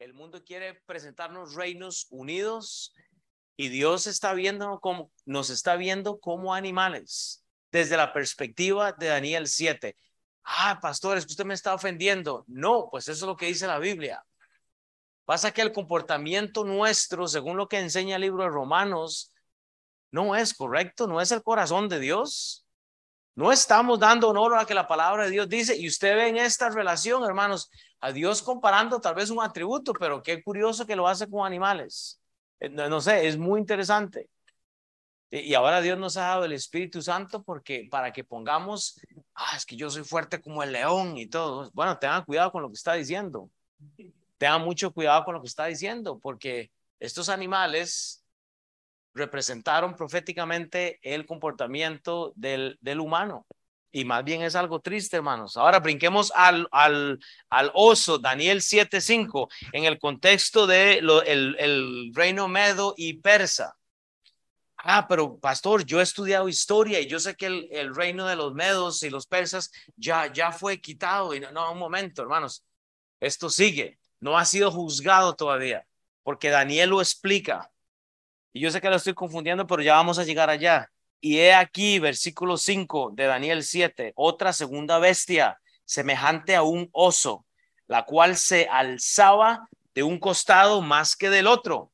El mundo quiere presentarnos reinos unidos y Dios está viendo como, nos está viendo como animales desde la perspectiva de Daniel 7. Ah, pastor, es que usted me está ofendiendo. No, pues eso es lo que dice la Biblia. Pasa que el comportamiento nuestro, según lo que enseña el libro de Romanos, no es correcto, no es el corazón de Dios. No estamos dando honor a que la palabra de Dios dice. Y usted ve en esta relación, hermanos, a Dios comparando tal vez un atributo, pero qué curioso que lo hace con animales. Eh, no, sé, es muy interesante. Y ahora Dios nos ha dado el Espíritu Santo porque para que pongamos, ah, es que yo soy fuerte como el león y todo. Bueno, tengan cuidado con lo que está diciendo. Tengan mucho cuidado con lo que está diciendo porque estos animales representaron proféticamente el comportamiento del, del humano. Y más bien es algo triste, hermanos. Ahora brinquemos al, al, al oso, Daniel 7:5, en el contexto de lo, el, el reino medo y persa. Ah, pero pastor, yo he estudiado historia y yo sé que el, el, reino de los medos y los persas ya, ya fue quitado. Y no, no, un momento, hermanos, esto sigue, no ha sido juzgado todavía, porque Daniel lo explica. Y yo sé que lo estoy confundiendo, pero ya vamos a llegar allá. Y he aquí, versículo 5 de Daniel 7, otra segunda bestia, semejante a un oso, la cual se alzaba de un costado más que del otro.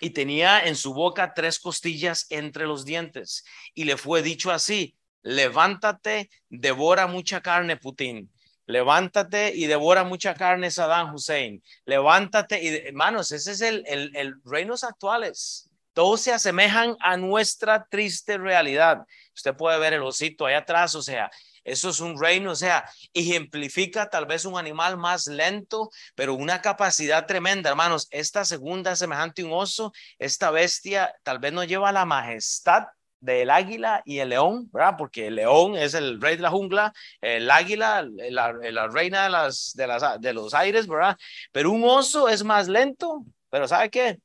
Y tenía en su boca tres costillas entre los dientes. Y le fue dicho así, levántate, devora mucha carne, Putin. Levántate y devora mucha carne, Saddam Hussein. Levántate y, hermanos, ese es el, el, el reinos actuales. Todos se asemejan a nuestra triste realidad. Usted puede ver el osito ahí atrás, o sea, eso es un reino, o sea, ejemplifica tal vez un animal más lento, pero una capacidad tremenda, hermanos. Esta segunda semejante a un oso, esta bestia tal vez no lleva la majestad del águila y el león, ¿verdad? Porque el león es el rey de la jungla, el águila, la, reina de, las, de, las, de los aires, ¿verdad? Pero un oso es más lento, pero ¿sabe qué?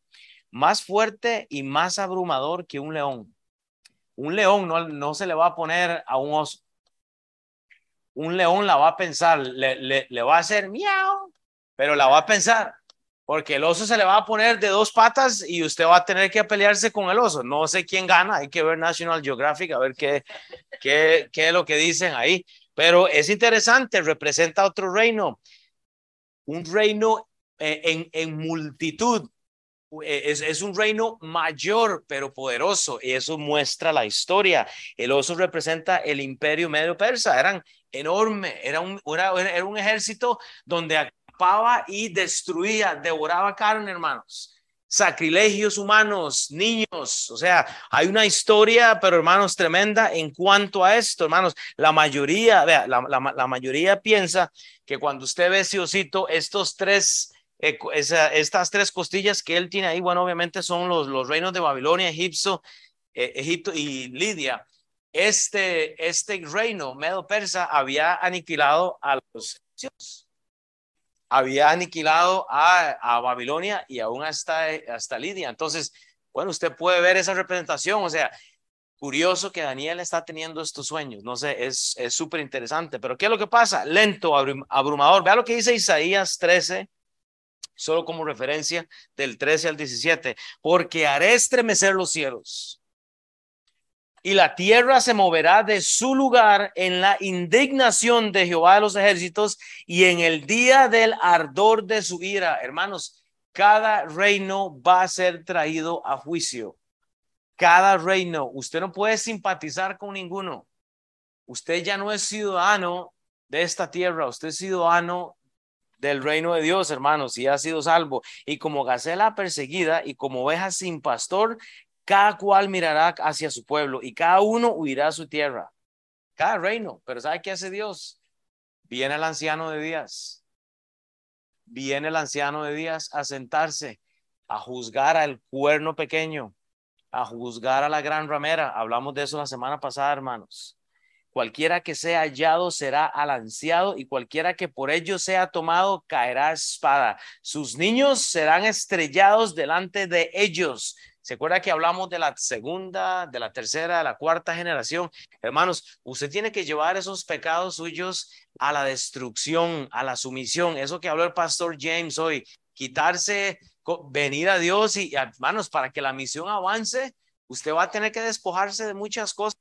Más fuerte y más abrumador que un león. Un león no, no se le va a poner a un oso. Un león la va a pensar, le, le, le va a hacer miau, pero la va a pensar porque el oso se le va a poner de dos patas y usted va a tener que pelearse con el oso. No sé quién gana, hay que ver National Geographic a ver qué, qué, qué es lo que dicen ahí. Pero es interesante, representa otro reino, un reino eh, en, en multitud. Eh, es, es, un reino mayor pero poderoso y eso muestra la historia. El oso representa el imperio medio persa, eran enorme, era un, era, era un ejército donde y destruía, devoraba carne, hermanos. Sacrilegios humanos, niños, o sea, hay una historia, pero hermanos, tremenda en cuanto a esto, hermanos. La mayoría, vea, la, mayoría piensa que cuando usted ve ese osito, estos tres, eh, estas tres costillas que él tiene ahí, bueno, obviamente son los, los reinos de Babilonia, Egipto, eh, Egipto y Lidia. Este, este reino medo persa había aniquilado a los egipcios había aniquilado a, Babilonia y aún hasta, hasta Lidia. Entonces, bueno, usted puede ver esa representación, o sea, curioso que Daniel está teniendo estos sueños, no sé, es súper interesante, pero ¿qué es lo que pasa? Lento, abrumador. Vea lo que dice Isaías 13, solo como referencia del 13 al 17, porque haré estremecer los cielos y la tierra se moverá de su lugar en la indignación de Jehová de los ejércitos y en el día del ardor de su ira. Hermanos, cada reino va a ser traído a juicio. Cada reino, usted no puede simpatizar con ninguno. Usted ya no es ciudadano de esta tierra, usted es ciudadano del reino de Dios, hermanos, y ha sido salvo. Y como gacela perseguida y como oveja sin pastor, cada cual mirará hacia su pueblo y cada uno huirá a su tierra. Cada reino. Pero ¿sabe qué hace Dios? Viene el anciano de días. Viene el anciano de días a sentarse, a juzgar al cuerno pequeño, a juzgar a la gran ramera. Hablamos de eso la semana pasada, hermanos. Cualquiera que sea hallado será alanceado y cualquiera que por ello sea tomado caerá espada. Sus niños serán estrellados delante de ellos ¿Se acuerda que hablamos de la segunda, de la tercera, de la cuarta generación? Hermanos, usted tiene que llevar esos pecados suyos a la destrucción, a la sumisión. Eso que habló el pastor James hoy. quitarse, venir a Dios y hermanos, para que la misión avance, usted va a tener que despojarse de muchas cosas.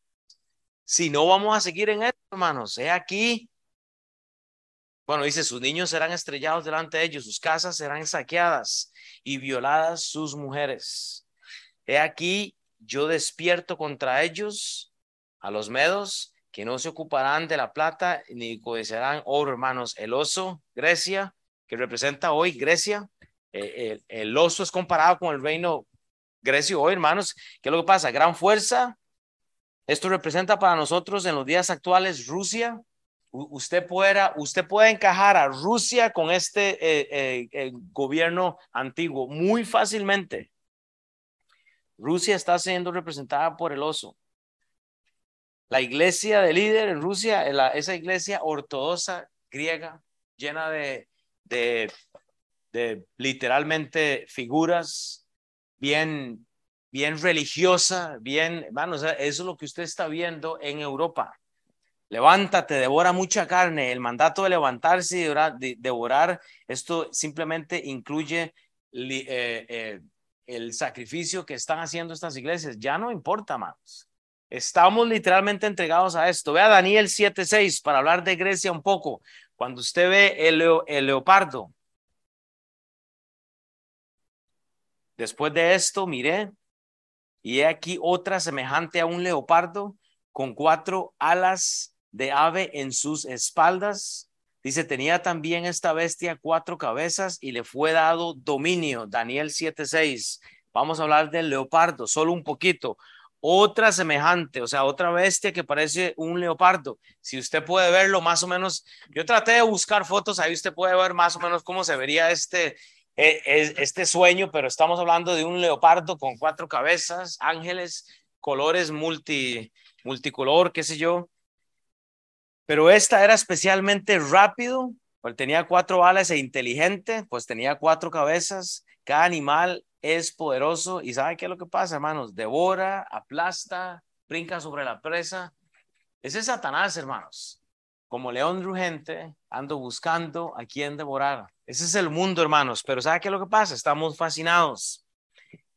Si no, vamos a seguir en esto, hermanos. He aquí. Bueno, dice, sus niños serán estrellados delante de ellos, sus casas serán saqueadas y violadas sus mujeres. He aquí, yo despierto contra ellos a los medos que no se ocuparán de la plata ni codiciarán oro, hermanos. El oso, Grecia, que representa hoy Grecia, eh, el, oso es comparado con el reino grecio hoy, hermanos. ¿Qué es lo que pasa? Gran fuerza. Esto representa para nosotros en los días actuales Rusia. usted, pueda, usted puede encajar a Rusia con este eh, eh, gobierno antiguo muy fácilmente. Rusia está siendo representada por el oso. La iglesia de líder en Rusia, esa iglesia ortodoxa griega, llena de, de, de literalmente figuras bien, bien religiosa, bien, bueno, eso es lo que usted está viendo en Europa. Levántate, devora mucha carne. El mandato de levantarse y devorar, esto simplemente incluye eh, eh, el sacrificio que están haciendo estas iglesias. Ya no importa más. Estamos literalmente entregados a esto. Vea Daniel 7:6 para hablar de Grecia un poco. Cuando usted ve el, leopardo, después de esto miré y he aquí otra semejante a un leopardo con cuatro alas de ave en sus espaldas. Dice, tenía también esta bestia cuatro cabezas y le fue dado dominio. Daniel 7:6. Vamos a hablar del leopardo, solo un poquito otra semejante, o sea, otra bestia que parece un leopardo. Si usted puede verlo más o menos, yo traté de buscar fotos, ahí usted puede ver más o menos cómo se vería este, e, e, este sueño, pero estamos hablando de un leopardo con cuatro cabezas, ángeles, colores multi, multicolor, qué sé yo. Pero esta era especialmente rápido, pues tenía cuatro alas e inteligente, pues tenía cuatro cabezas. Cada animal es poderoso y ¿sabe qué es lo que pasa, hermanos? Devora, aplasta, brinca sobre la presa. Ese es Satanás, hermanos. Como león rugente, ando buscando a quien devorar. Ese es el mundo, hermanos. Pero ¿sabe qué es lo que pasa? Estamos fascinados.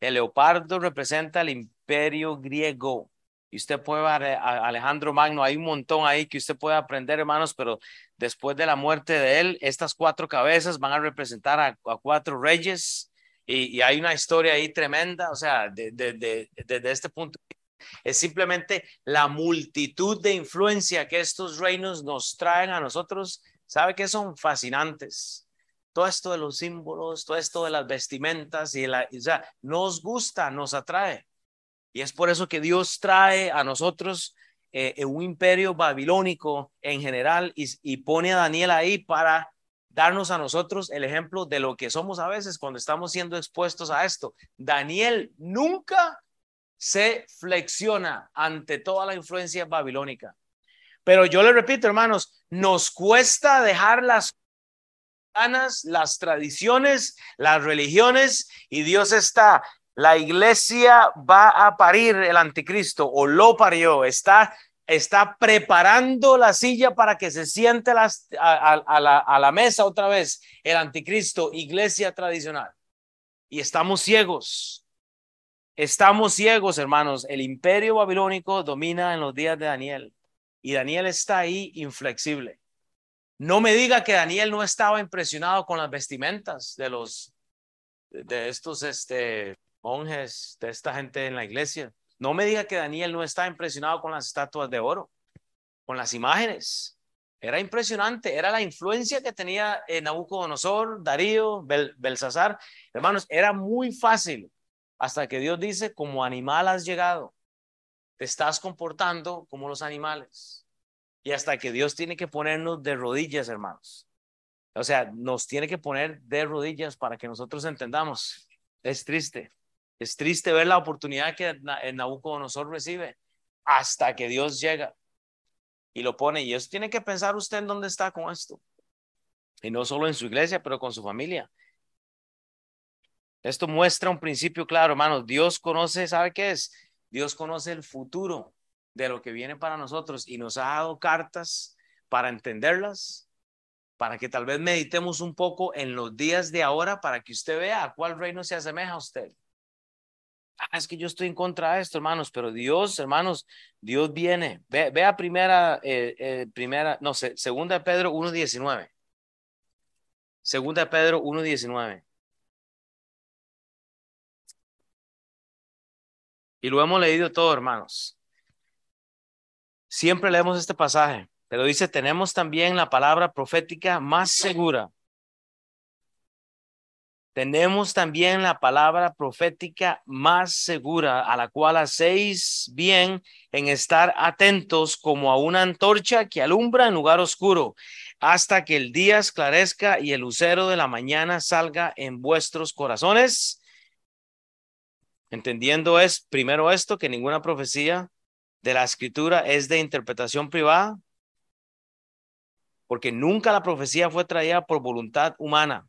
El leopardo representa el imperio griego. Y usted puede a Alejandro Magno, hay un montón ahí que usted puede aprender, hermanos, pero después de la muerte de él, estas cuatro cabezas van a representar a cuatro reyes y, hay una historia ahí tremenda, o sea, desde de, este punto es simplemente la multitud de influencia que estos reinos nos traen a nosotros, sabe que son fascinantes. Todo esto de los símbolos, todo esto de las vestimentas y la, nos gusta, nos atrae. Y es por eso que Dios trae a nosotros eh, un imperio babilónico en general y, y pone a Daniel ahí para darnos a nosotros el ejemplo de lo que somos a veces cuando estamos siendo expuestos a esto. Daniel nunca se flexiona ante toda la influencia babilónica. Pero yo le repito, hermanos, nos cuesta dejar las ganas, las tradiciones, las religiones y Dios está. La iglesia va a parir el anticristo o lo parió, está está preparando la silla para que se siente a, la, a la mesa otra vez el anticristo, iglesia tradicional. Y estamos ciegos. Estamos ciegos, hermanos. El imperio babilónico domina en los días de Daniel y Daniel está ahí inflexible. No me diga que Daniel no estaba impresionado con las vestimentas de los de estos este monjes, de esta gente en la iglesia. No me diga que Daniel no está impresionado con las estatuas de oro, con las imágenes. Era impresionante, era la influencia que tenía en Nabucodonosor, Darío, Belsasar. Hermanos, era muy fácil hasta que Dios dice, como animal has llegado, te estás comportando como los animales. Y hasta que Dios tiene que ponernos de rodillas, hermanos. O sea, nos tiene que poner de rodillas para que nosotros entendamos. Es triste. Es triste ver la oportunidad que Nabucodonosor recibe hasta que Dios llega y lo pone. Y eso tiene que pensar usted en dónde está con esto. Y no solo en su iglesia, pero con su familia. Esto muestra un principio claro, hermanos. Dios conoce, ¿sabe qué es? Dios conoce el futuro de lo que viene para nosotros y nos ha dado cartas para entenderlas, para que tal vez meditemos un poco en los días de ahora para que usted vea a cuál reino se asemeja a usted. Ah, es que yo estoy en contra de esto, hermanos, pero Dios, hermanos, Dios viene. Ve, vea primera, eh, eh, primera, no sé, segunda de Pedro 1.19. Segunda de Pedro 1.19. Y lo hemos leído todo, hermanos. Siempre leemos este pasaje. Pero dice, tenemos también la palabra profética más segura. Tenemos también la palabra profética más segura, a la cual hacéis bien en estar atentos como a una antorcha que alumbra en lugar oscuro, hasta que el día esclarezca y el lucero de la mañana salga en vuestros corazones. Entendiendo es primero esto, que ninguna profecía de la escritura es de interpretación privada, porque nunca la profecía fue traída por voluntad humana.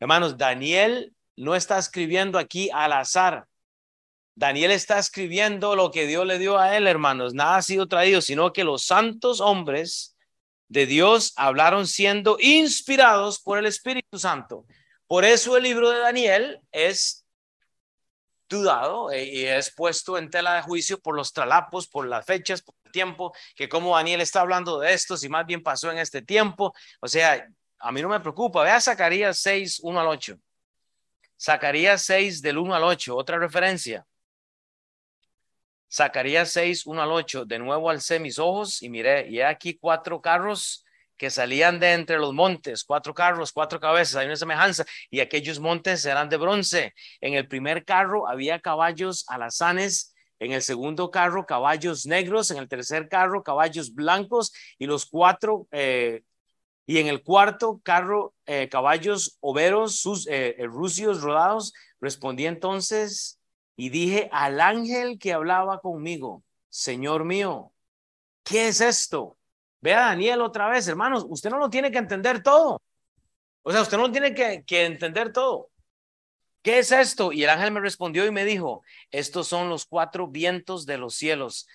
Hermanos, Daniel no está escribiendo aquí al azar. Daniel está escribiendo lo que Dios le dio a él, hermanos. Nada ha sido traído, sino que los santos hombres de Dios hablaron siendo inspirados por el Espíritu Santo. Por eso el libro de Daniel es dudado eh, y es puesto en tela de juicio por los tralapos, por las fechas, por el tiempo, que como Daniel está hablando de esto, si más bien pasó en este tiempo. O sea, a mí no me preocupa. Vea Zacarías 6, 1 al 8. Zacarías 6 del 1 al 8, otra referencia. Zacarías 6, 1 al 8. De nuevo alcé mis ojos y miré, y he aquí cuatro carros que salían de entre los montes, cuatro carros, cuatro cabezas, hay una semejanza, y aquellos montes eran de bronce. En el primer carro había caballos alazanes, en el segundo carro caballos negros, en el tercer carro caballos blancos, y los cuatro, eh, y en el cuarto carro eh, caballos overos, sus eh, rucios rodados. Respondí entonces y dije al ángel que hablaba conmigo, Señor mío, ¿qué es esto? Vea Daniel otra vez, hermanos, usted no lo tiene que entender todo. O sea, usted no tiene que, que entender todo. ¿Qué es esto? Y el ángel me respondió y me dijo, estos son los cuatro vientos de los cielos.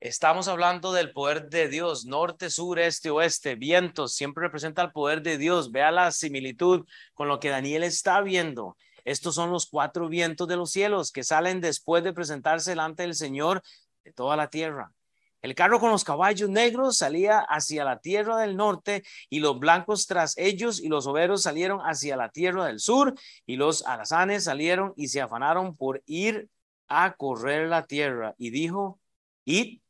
Estamos hablando del poder de Dios, norte, sur, este, oeste, vientos, siempre representa el poder de Dios. Vea la similitud con lo que Daniel está viendo. Estos son los cuatro vientos de los cielos que salen después de presentarse delante del Señor de toda la tierra. El carro con los caballos negros salía hacia la tierra del norte y los blancos tras ellos y los overos salieron hacia la tierra del sur y los alazanes salieron y se afanaron por ir a correr la tierra y dijo, id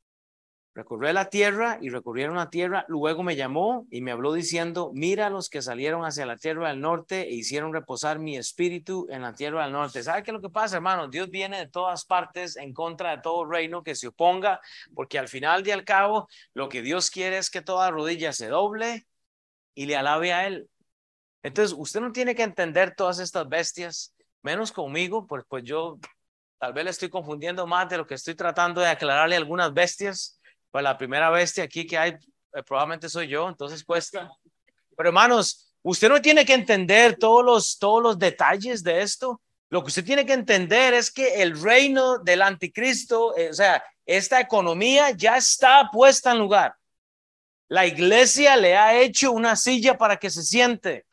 Recorrió la tierra y recorrieron la tierra. Luego me llamó y me habló diciendo, mira los que salieron hacia la tierra del norte e hicieron reposar mi espíritu en la tierra del norte. ¿Sabe qué es lo que pasa, hermano? Dios viene de todas partes en contra de todo reino que se oponga, porque al final y al cabo, lo que Dios quiere es que toda rodilla se doble y le alabe a Él. Entonces, usted no tiene que entender todas estas bestias, menos conmigo, pues, pues yo tal vez le estoy confundiendo más de lo que estoy tratando de aclararle a algunas bestias pues la primera bestia aquí que hay eh, probablemente soy yo, entonces cuesta. Pero hermanos, usted no tiene que entender todos los, todos los detalles de esto. Lo que usted tiene que entender es que el reino del anticristo, eh, o sea, esta economía ya está puesta en lugar. La iglesia le ha hecho una silla para que se siente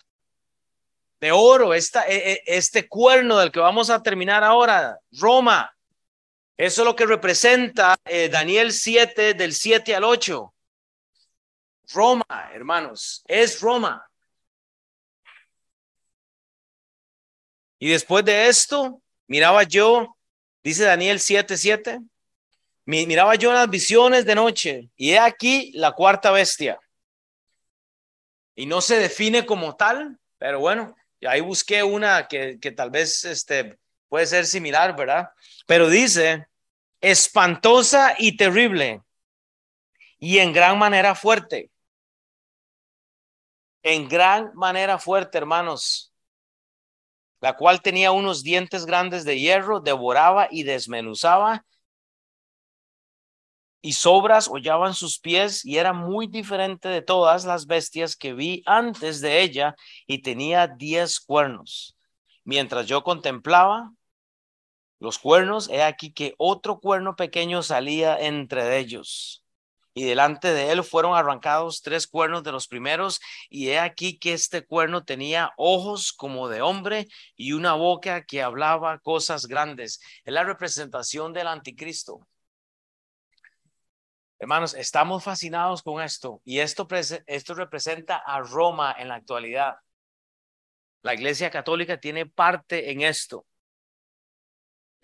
de oro, esta, e, e, este cuerno del que vamos a terminar ahora, Roma, eso es lo que representa eh, Daniel 7 del 7 al 8. Roma, hermanos, es Roma. Y después de esto, miraba yo, dice Daniel 7, 7, miraba yo las visiones de noche y he aquí la cuarta bestia. Y no se define como tal, pero bueno, ahí busqué una que, que tal vez este, puede ser similar, ¿verdad? Pero dice, espantosa y terrible, y en gran manera fuerte. En gran manera fuerte, hermanos, la cual tenía unos dientes grandes de hierro, devoraba y desmenuzaba, y sobras hollaban sus pies, y era muy diferente de todas las bestias que vi antes de ella, y tenía diez cuernos. Mientras yo contemplaba, los cuernos, he aquí que otro cuerno pequeño salía entre ellos. y delante de él fueron arrancados tres cuernos de los primeros, y he aquí que este cuerno tenía ojos como de hombre y una boca que hablaba cosas grandes. Es la representación del anticristo. Hermanos, estamos fascinados con esto y esto, esto representa a Roma en la actualidad. La Iglesia Católica tiene parte en esto.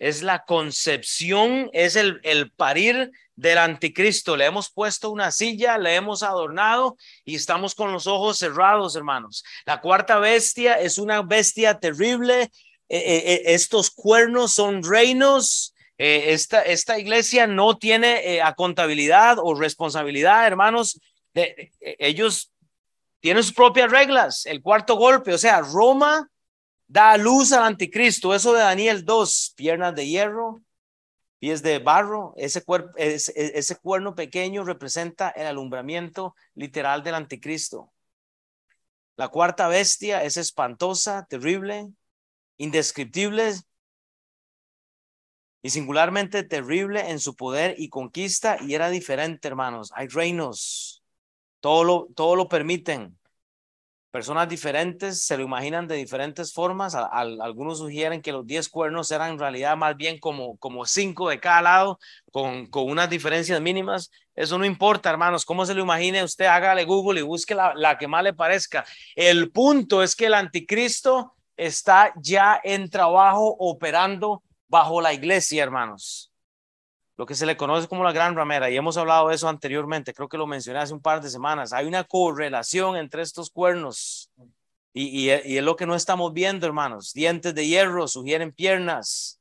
Es la concepción, es el, el parir del anticristo. Le hemos puesto una silla, le hemos adornado y estamos con los ojos cerrados, hermanos. La cuarta bestia es una bestia terrible. Eh, eh, eh, estos cuernos son reinos. esta, esta iglesia no tiene a contabilidad o responsabilidad, hermanos. ellos tienen sus propias reglas. El cuarto golpe, o sea, Roma da luz al anticristo. Eso de Daniel 2, piernas de hierro, pies de barro, ese, ese, ese cuerno pequeño representa el alumbramiento literal del anticristo. La cuarta bestia es espantosa, terrible, indescriptible y singularmente terrible en su poder y conquista y era diferente, hermanos. Hay reinos, todo lo, todo lo permiten personas diferentes se lo imaginan de diferentes formas. algunos sugieren que los 10 cuernos eran en realidad más bien como, como cinco de cada lado, con, con unas diferencias mínimas. Eso no importa, hermanos. ¿Cómo se lo imagine usted? Hágale Google y busque la, la que más le parezca. El punto es que el anticristo está ya en trabajo operando bajo la iglesia, hermanos lo que se le conoce como la gran ramera, y hemos hablado de eso anteriormente, creo que lo mencioné hace un par de semanas, hay una correlación entre estos cuernos y, y, es lo que no estamos viendo, hermanos, dientes de hierro sugieren piernas.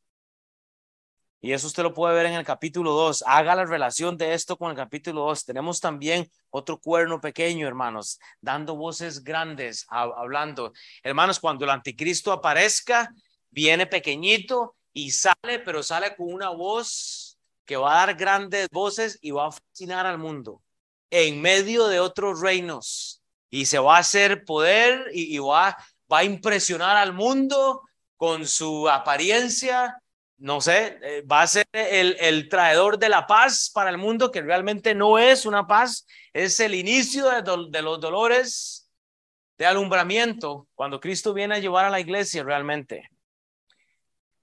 Y eso usted lo puede ver en el capítulo 2. Haga la relación de esto con el capítulo 2. Tenemos también otro cuerno pequeño, hermanos, dando voces grandes, hablando. Hermanos, cuando el anticristo aparezca, viene pequeñito y sale, pero sale con una voz que va a dar grandes voces y va a fascinar al mundo en medio de otros reinos. Y se va a hacer poder y, va, va a impresionar al mundo con su apariencia, no sé, eh, va a ser el, el, traidor de la paz para el mundo, que realmente no es una paz, es el inicio de los dolores de alumbramiento cuando Cristo viene a llevar a la iglesia realmente.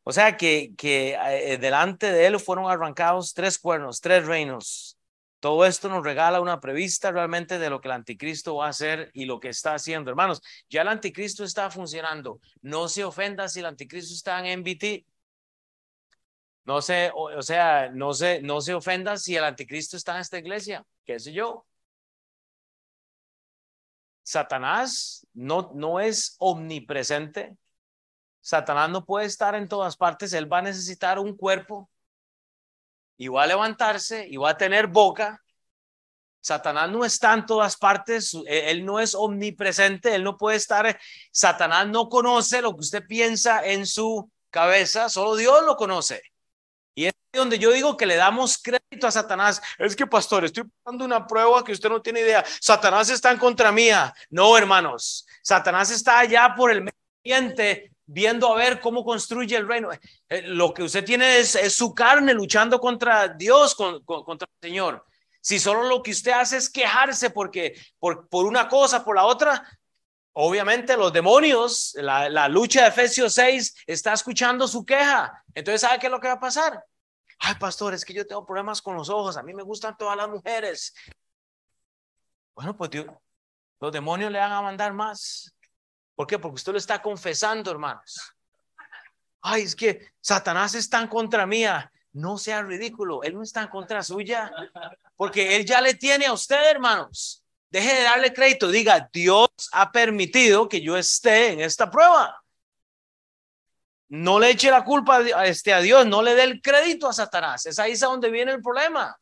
O sea que, que eh, delante de él fueron arrancados tres cuernos, tres reinos. Todo esto nos regala una prevista realmente de lo que el anticristo va a hacer y lo que está haciendo. Hermanos, ya el anticristo está funcionando. No se ofenda si el anticristo está en MBT. No se, o, sea, no se, no se ofenda si el anticristo está en esta iglesia. ¿Qué sé yo? Satanás no, no es omnipresente. Satanás no puede estar en todas partes, él va a necesitar un cuerpo y va a levantarse y va a tener boca. Satanás no está en todas partes, e, él no es omnipresente, él no puede estar, Satanás no conoce lo que usted piensa en su cabeza, solo Dios lo conoce. Y es donde yo digo que le damos crédito a Satanás. Es que, pastor, estoy dando una prueba que usted no tiene idea. Satanás está en contra mía. No, hermanos. Satanás está allá por el ambiente viendo a ver cómo construye el reino. Eh, lo que usted tiene es, su carne luchando contra Dios, contra el Señor. Si solo lo que usted hace es quejarse porque por, por una cosa, por la otra, obviamente los demonios, la, la, lucha de Efesios 6 está escuchando su queja. Entonces, ¿sabe qué es lo que va a pasar? Ay, pastor, es que yo tengo problemas con los ojos. A mí me gustan todas las mujeres. Bueno, pues los demonios le van a mandar más. ¿Por qué? Porque usted lo está confesando, hermanos. Ay, es que Satanás está en contra mía. No sea ridículo, él no está en contra suya, porque él ya le tiene a usted, hermanos. Deje de darle crédito, diga, Dios ha permitido que yo esté en esta prueba. No le eche la culpa a, este, a Dios, no le dé el crédito a Satanás. Es ahí es donde viene el problema.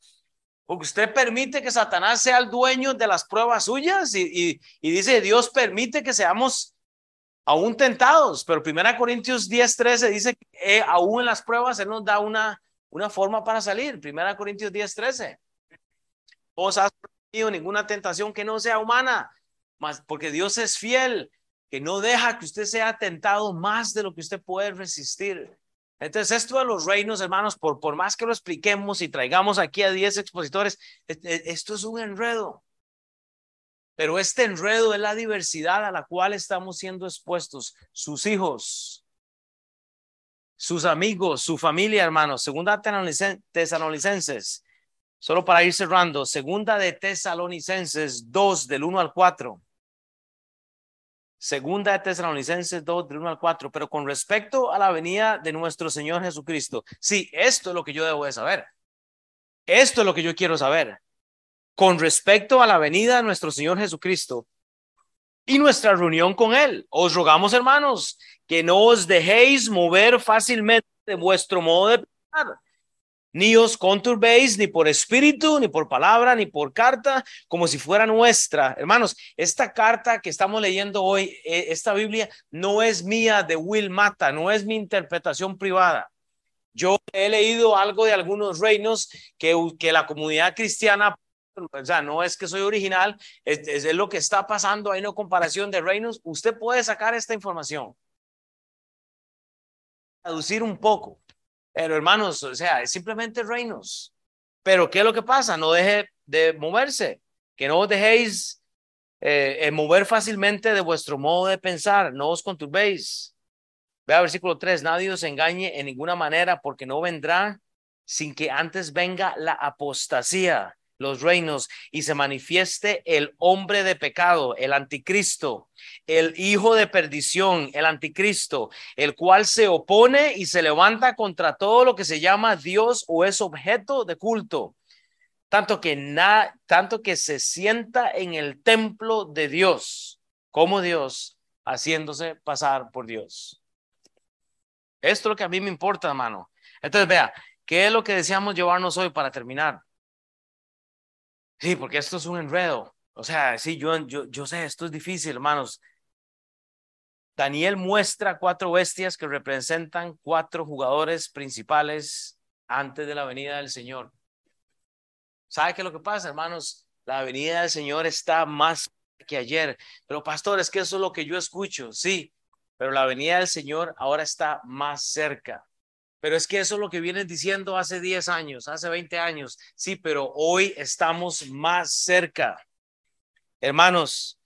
Porque usted permite que Satanás sea el dueño de las pruebas suyas y, y dice, Dios permite que seamos aún tentados, pero Primera Corintios 10, 13 dice que eh, aún en las pruebas Él nos da una, una forma para salir. Primera Corintios 10, 13. Os has tenido ninguna tentación que no sea humana, más porque Dios es fiel, que no deja que usted sea tentado más de lo que usted puede resistir. Entonces, esto de los reinos, hermanos, por, por más que lo expliquemos y traigamos aquí a 10 expositores, esto es un enredo. Pero este enredo es la diversidad a la cual estamos siendo expuestos. Sus hijos, sus amigos, su familia, hermanos. Segunda Tesalonicenses, solo para ir cerrando. Segunda de Tesalonicenses 2, del 1 al 4. Segunda de Tesalonicenses 2, del 1 al 4. Pero con respecto a la venida de nuestro Señor Jesucristo, sí, esto es lo que yo debo de saber. Esto es lo que yo quiero saber. Con respecto a la venida de nuestro Señor Jesucristo y nuestra reunión con Él, os rogamos, hermanos, que no os dejéis mover fácilmente de vuestro modo de pensar ni os conturbéis ni por espíritu, ni por palabra, ni por carta, como si fuera nuestra. Hermanos, esta carta que estamos leyendo hoy, eh, esta Biblia, no es mía de Will Mata, no es mi interpretación privada. Yo he leído algo de algunos reinos que, que la comunidad cristiana, o sea, no es que soy original, es, lo que está pasando, hay una comparación de reinos. Usted puede sacar esta información, traducir un poco pero hermanos, o sea, es simplemente reinos. Pero ¿qué es lo que pasa? No deje de moverse, que no os dejéis eh, eh, mover fácilmente de vuestro modo de pensar, no os conturbéis. Vea versículo 3, nadie os engañe en ninguna manera porque no vendrá sin que antes venga la apostasía los reinos y se manifieste el hombre de pecado, el anticristo, el hijo de perdición, el anticristo, el cual se opone y se levanta contra todo lo que se llama Dios o es objeto de culto, tanto que na, tanto que se sienta en el templo de Dios, como Dios, haciéndose pasar por Dios. Esto es lo que a mí me importa, hermano. Entonces, vea, ¿qué es lo que deseamos llevarnos hoy para terminar? Sí, porque esto es un enredo. O sea, sí, yo, yo, yo sé, esto es difícil, hermanos. Daniel muestra cuatro bestias que representan cuatro jugadores principales antes de la venida del Señor. ¿Sabe qué lo que pasa, hermanos? La venida del Señor está más que ayer. Pero pastor, es que eso es lo que yo escucho, sí, pero la venida del Señor ahora está más cerca. Pero es que eso es lo que vienen diciendo hace 10 años, hace 20 años. Sí, pero hoy estamos más cerca. Hermanos,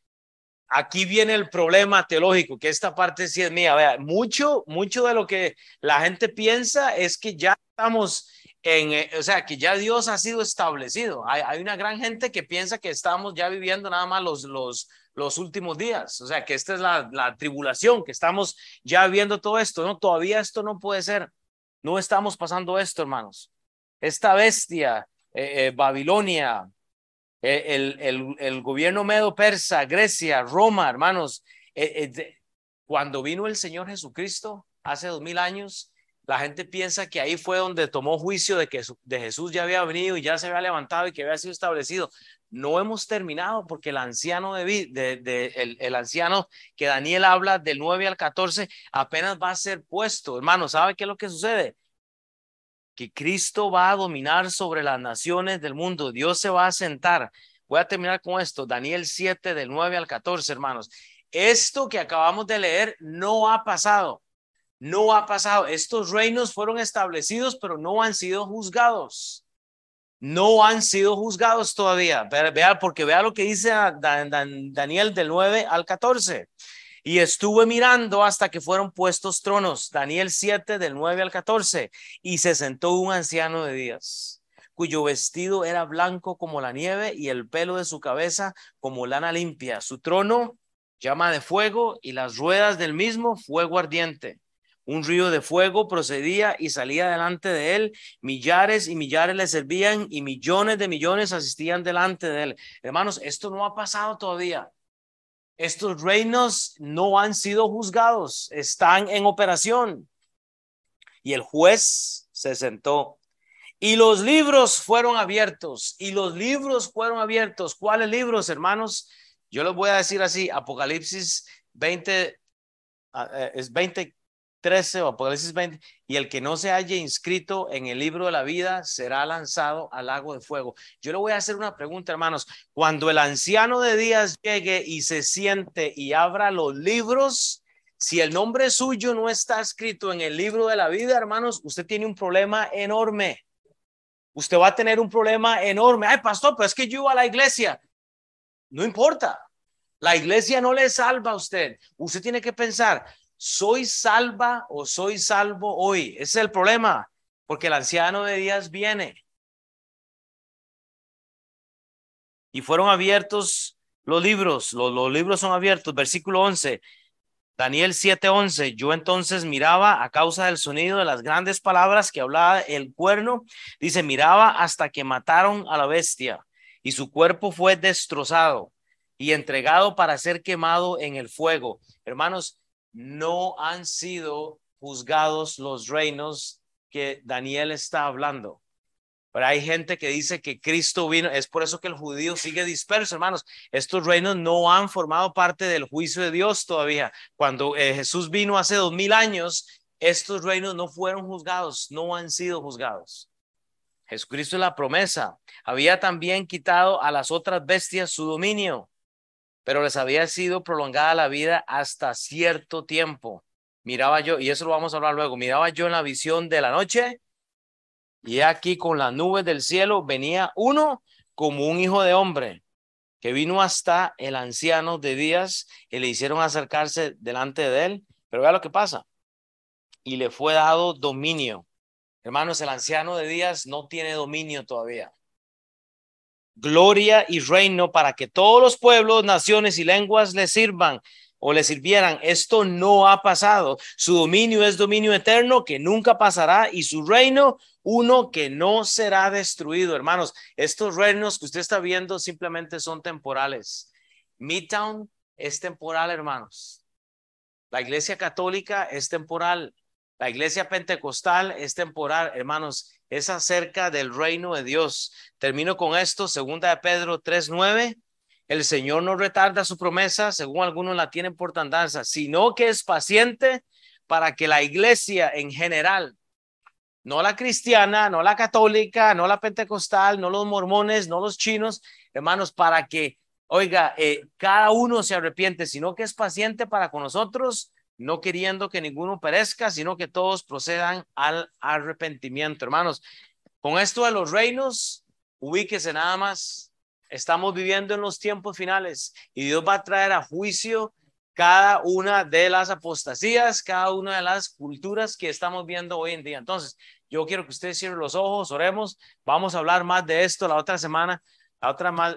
aquí viene el problema teológico, que esta parte sí es mía. Vea, mucho, mucho de lo que la gente piensa es que ya estamos en, eh, o sea, que ya Dios ha sido establecido. Hay, una gran gente que piensa que estamos ya viviendo nada más los, los, los últimos días. O sea, que esta es la, la tribulación, que estamos ya viendo todo esto. No, todavía esto no puede ser. No estamos pasando esto, hermanos. Esta bestia, eh, eh, Babilonia, eh, el, el, el, gobierno medo-persa, Grecia, Roma, hermanos, cuando vino el Señor Jesucristo hace dos mil años, la gente piensa que ahí fue donde tomó juicio de que de Jesús ya había venido y ya se había levantado y que había sido establecido. No hemos terminado porque el anciano de, el, anciano que Daniel habla del 9 al 14 apenas va a ser puesto. Hermano, ¿sabe qué es lo que sucede? Que Cristo va a dominar sobre las naciones del mundo. Dios se va a sentar. Voy a terminar con esto. Daniel 7 del 9 al 14, hermanos. Esto que acabamos de leer no ha pasado no ha pasado. Estos reinos fueron establecidos, pero no han sido juzgados. No han sido juzgados todavía. Vea, porque vea lo que dice Daniel del 9 al 14. Y estuve mirando hasta que fueron puestos tronos. Daniel 7 del 9 al 14. Y se sentó un anciano de días, cuyo vestido era blanco como la nieve y el pelo de su cabeza como lana limpia. Su trono llama de fuego y las ruedas del mismo fuego ardiente un río de fuego procedía y salía delante de él. Millares y millares le servían y millones de millones asistían delante de él. Hermanos, esto no ha pasado todavía. Estos reinos no han sido juzgados, están en operación. Y el juez se sentó. Y los libros fueron abiertos. Y los libros fueron abiertos. ¿Cuáles libros, hermanos? Yo les voy a decir así, Apocalipsis 20, ah, eh, es 20, 13 o Apocalipsis 20, y el que no se haya inscrito en el libro de la vida será lanzado al lago de fuego. Yo le voy a hacer una pregunta, hermanos. Cuando el anciano de días llegue y se siente y abra los libros, Si el nombre suyo no está escrito en el libro de la vida, hermanos, usted tiene un problema enorme. Usted va a tener un problema enorme. Ay, pastor, pero es que yo iba a la iglesia. No importa. La iglesia no le salva a usted. Usted tiene que pensar, ¿soy salva o soy salvo hoy? Ese es el problema, porque el anciano de días viene. Y fueron abiertos los libros, los, los libros son abiertos. Versículo 11. Daniel 7:11, yo entonces miraba a causa del sonido de las grandes palabras que hablaba el cuerno, dice, miraba hasta que mataron a la bestia y su cuerpo fue destrozado y entregado para ser quemado en el fuego. Hermanos, no han sido juzgados los reinos que Daniel está hablando. Pero hay gente que dice que Cristo vino, es por eso que el judío sigue disperso, hermanos. Estos reinos no han formado parte del juicio de Dios todavía. Cuando eh, Jesús vino hace dos mil años, estos reinos no fueron juzgados, no han sido juzgados. Jesucristo es la promesa. Había también quitado a las otras bestias su dominio, pero les había sido prolongada la vida hasta cierto tiempo. Miraba yo, y eso lo vamos a hablar luego, miraba yo en la visión de la noche y aquí con las nubes del cielo venía uno como un hijo de hombre, que vino hasta el anciano de días y le hicieron acercarse delante de él. Pero vea lo que pasa. Y le fue dado dominio. Hermanos, el anciano de días no tiene dominio todavía. Gloria y reino para que todos los pueblos, naciones y lenguas le sirvan o le sirvieran. Esto no ha pasado. Su dominio es dominio eterno que nunca pasará y su reino uno que no será destruido. Hermanos, estos reinos que usted está viendo simplemente son temporales. Midtown es temporal, hermanos. La iglesia católica es temporal. La iglesia pentecostal es temporal, hermanos. Es acerca del reino de Dios. Termino con esto, segunda de Pedro 3:9. El Señor no retarda su promesa, según algunos la tienen por tandanza, sino que es paciente para que la iglesia en general, no la cristiana, no la católica, no la pentecostal, no los mormones, no los chinos, hermanos, para que, oiga, eh, cada uno se arrepiente, sino que es paciente para con nosotros, no queriendo que ninguno perezca, sino que todos procedan al arrepentimiento. Hermanos, con esto de los reinos, ubíquese nada más Estamos viviendo en los tiempos finales y Dios va a traer a juicio cada una de las apostasías, cada una de las culturas que estamos viendo hoy en día. Entonces, yo quiero que ustedes cierren los ojos, oremos. Vamos a hablar más de esto la otra semana. La otra más,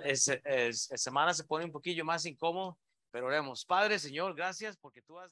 semana se pone un poquillo más incómodo, pero oremos. Padre, Señor, gracias porque tú has dado.